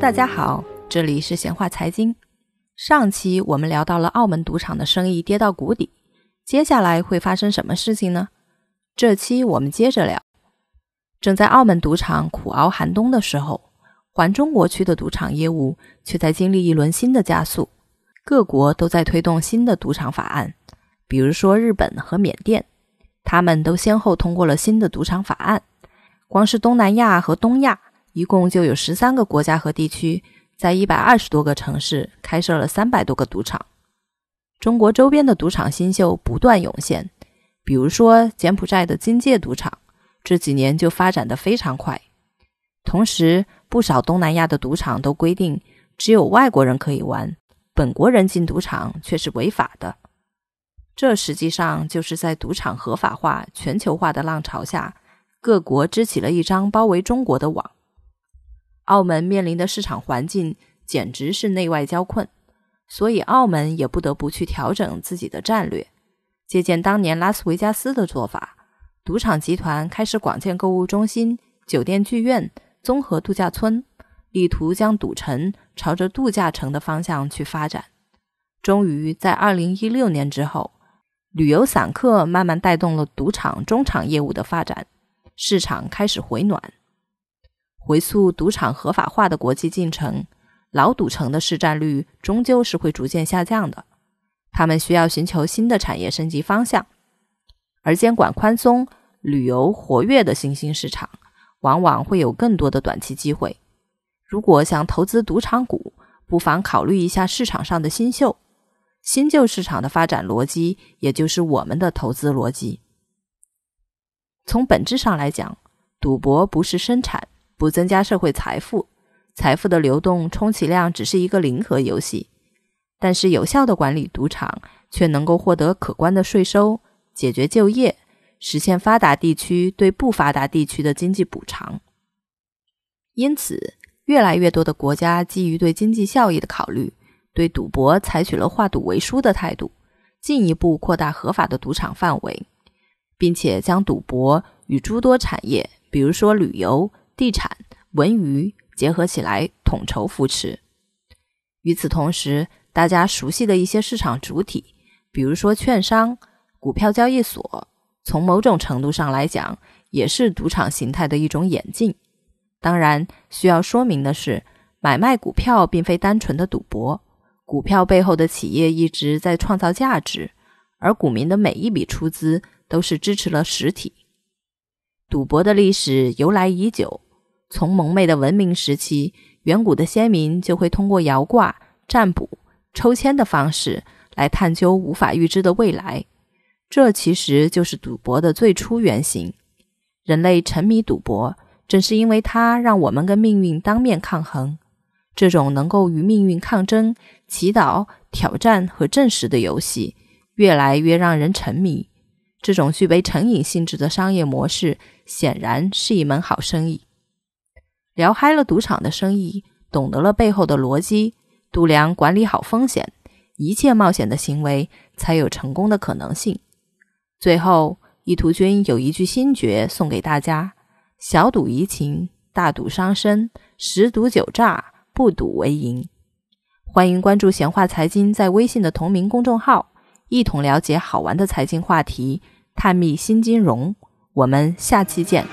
大家好，这里是闲话财经。上期我们聊到了澳门赌场的生意跌到谷底，接下来会发生什么事情呢？这期我们接着聊。正在澳门赌场苦熬寒冬的时候，环中国区的赌场业务却在经历一轮新的加速。各国都在推动新的赌场法案，比如说日本和缅甸，他们都先后通过了新的赌场法案。光是东南亚和东亚，一共就有十三个国家和地区，在一百二十多个城市开设了三百多个赌场。中国周边的赌场新秀不断涌现，比如说柬埔寨的金界赌场，这几年就发展的非常快。同时，不少东南亚的赌场都规定，只有外国人可以玩。本国人进赌场却是违法的，这实际上就是在赌场合法化、全球化的浪潮下，各国支起了一张包围中国的网。澳门面临的市场环境简直是内外交困，所以澳门也不得不去调整自己的战略，借鉴当年拉斯维加斯的做法，赌场集团开始广建购物中心、酒店剧院、综合度假村。力图将赌城朝着度假城的方向去发展，终于在二零一六年之后，旅游散客慢慢带动了赌场中场业务的发展，市场开始回暖。回溯赌场合法化的国际进程，老赌城的市占率终究是会逐渐下降的，他们需要寻求新的产业升级方向，而监管宽松、旅游活跃的新兴市场，往往会有更多的短期机会。如果想投资赌场股，不妨考虑一下市场上的新秀。新旧市场的发展逻辑，也就是我们的投资逻辑。从本质上来讲，赌博不是生产，不增加社会财富，财富的流动充其量只是一个零和游戏。但是有效的管理赌场，却能够获得可观的税收，解决就业，实现发达地区对不发达地区的经济补偿。因此。越来越多的国家基于对经济效益的考虑，对赌博采取了化赌为输的态度，进一步扩大合法的赌场范围，并且将赌博与诸多产业，比如说旅游、地产、文娱结合起来统筹扶持。与此同时，大家熟悉的一些市场主体，比如说券商、股票交易所，从某种程度上来讲，也是赌场形态的一种演进。当然，需要说明的是，买卖股票并非单纯的赌博，股票背后的企业一直在创造价值，而股民的每一笔出资都是支持了实体。赌博的历史由来已久，从蒙昧的文明时期，远古的先民就会通过摇卦、占卜、抽签的方式来探究无法预知的未来，这其实就是赌博的最初原型。人类沉迷赌博。正是因为它让我们跟命运当面抗衡，这种能够与命运抗争、祈祷、挑战和证实的游戏，越来越让人沉迷。这种具备成瘾性质的商业模式，显然是一门好生意。聊嗨了赌场的生意，懂得了背后的逻辑，度量管理好风险，一切冒险的行为才有成功的可能性。最后，意图君有一句心诀送给大家。小赌怡情，大赌伤身；十赌九诈，不赌为赢。欢迎关注“闲话财经”在微信的同名公众号，一同了解好玩的财经话题，探秘新金融。我们下期见。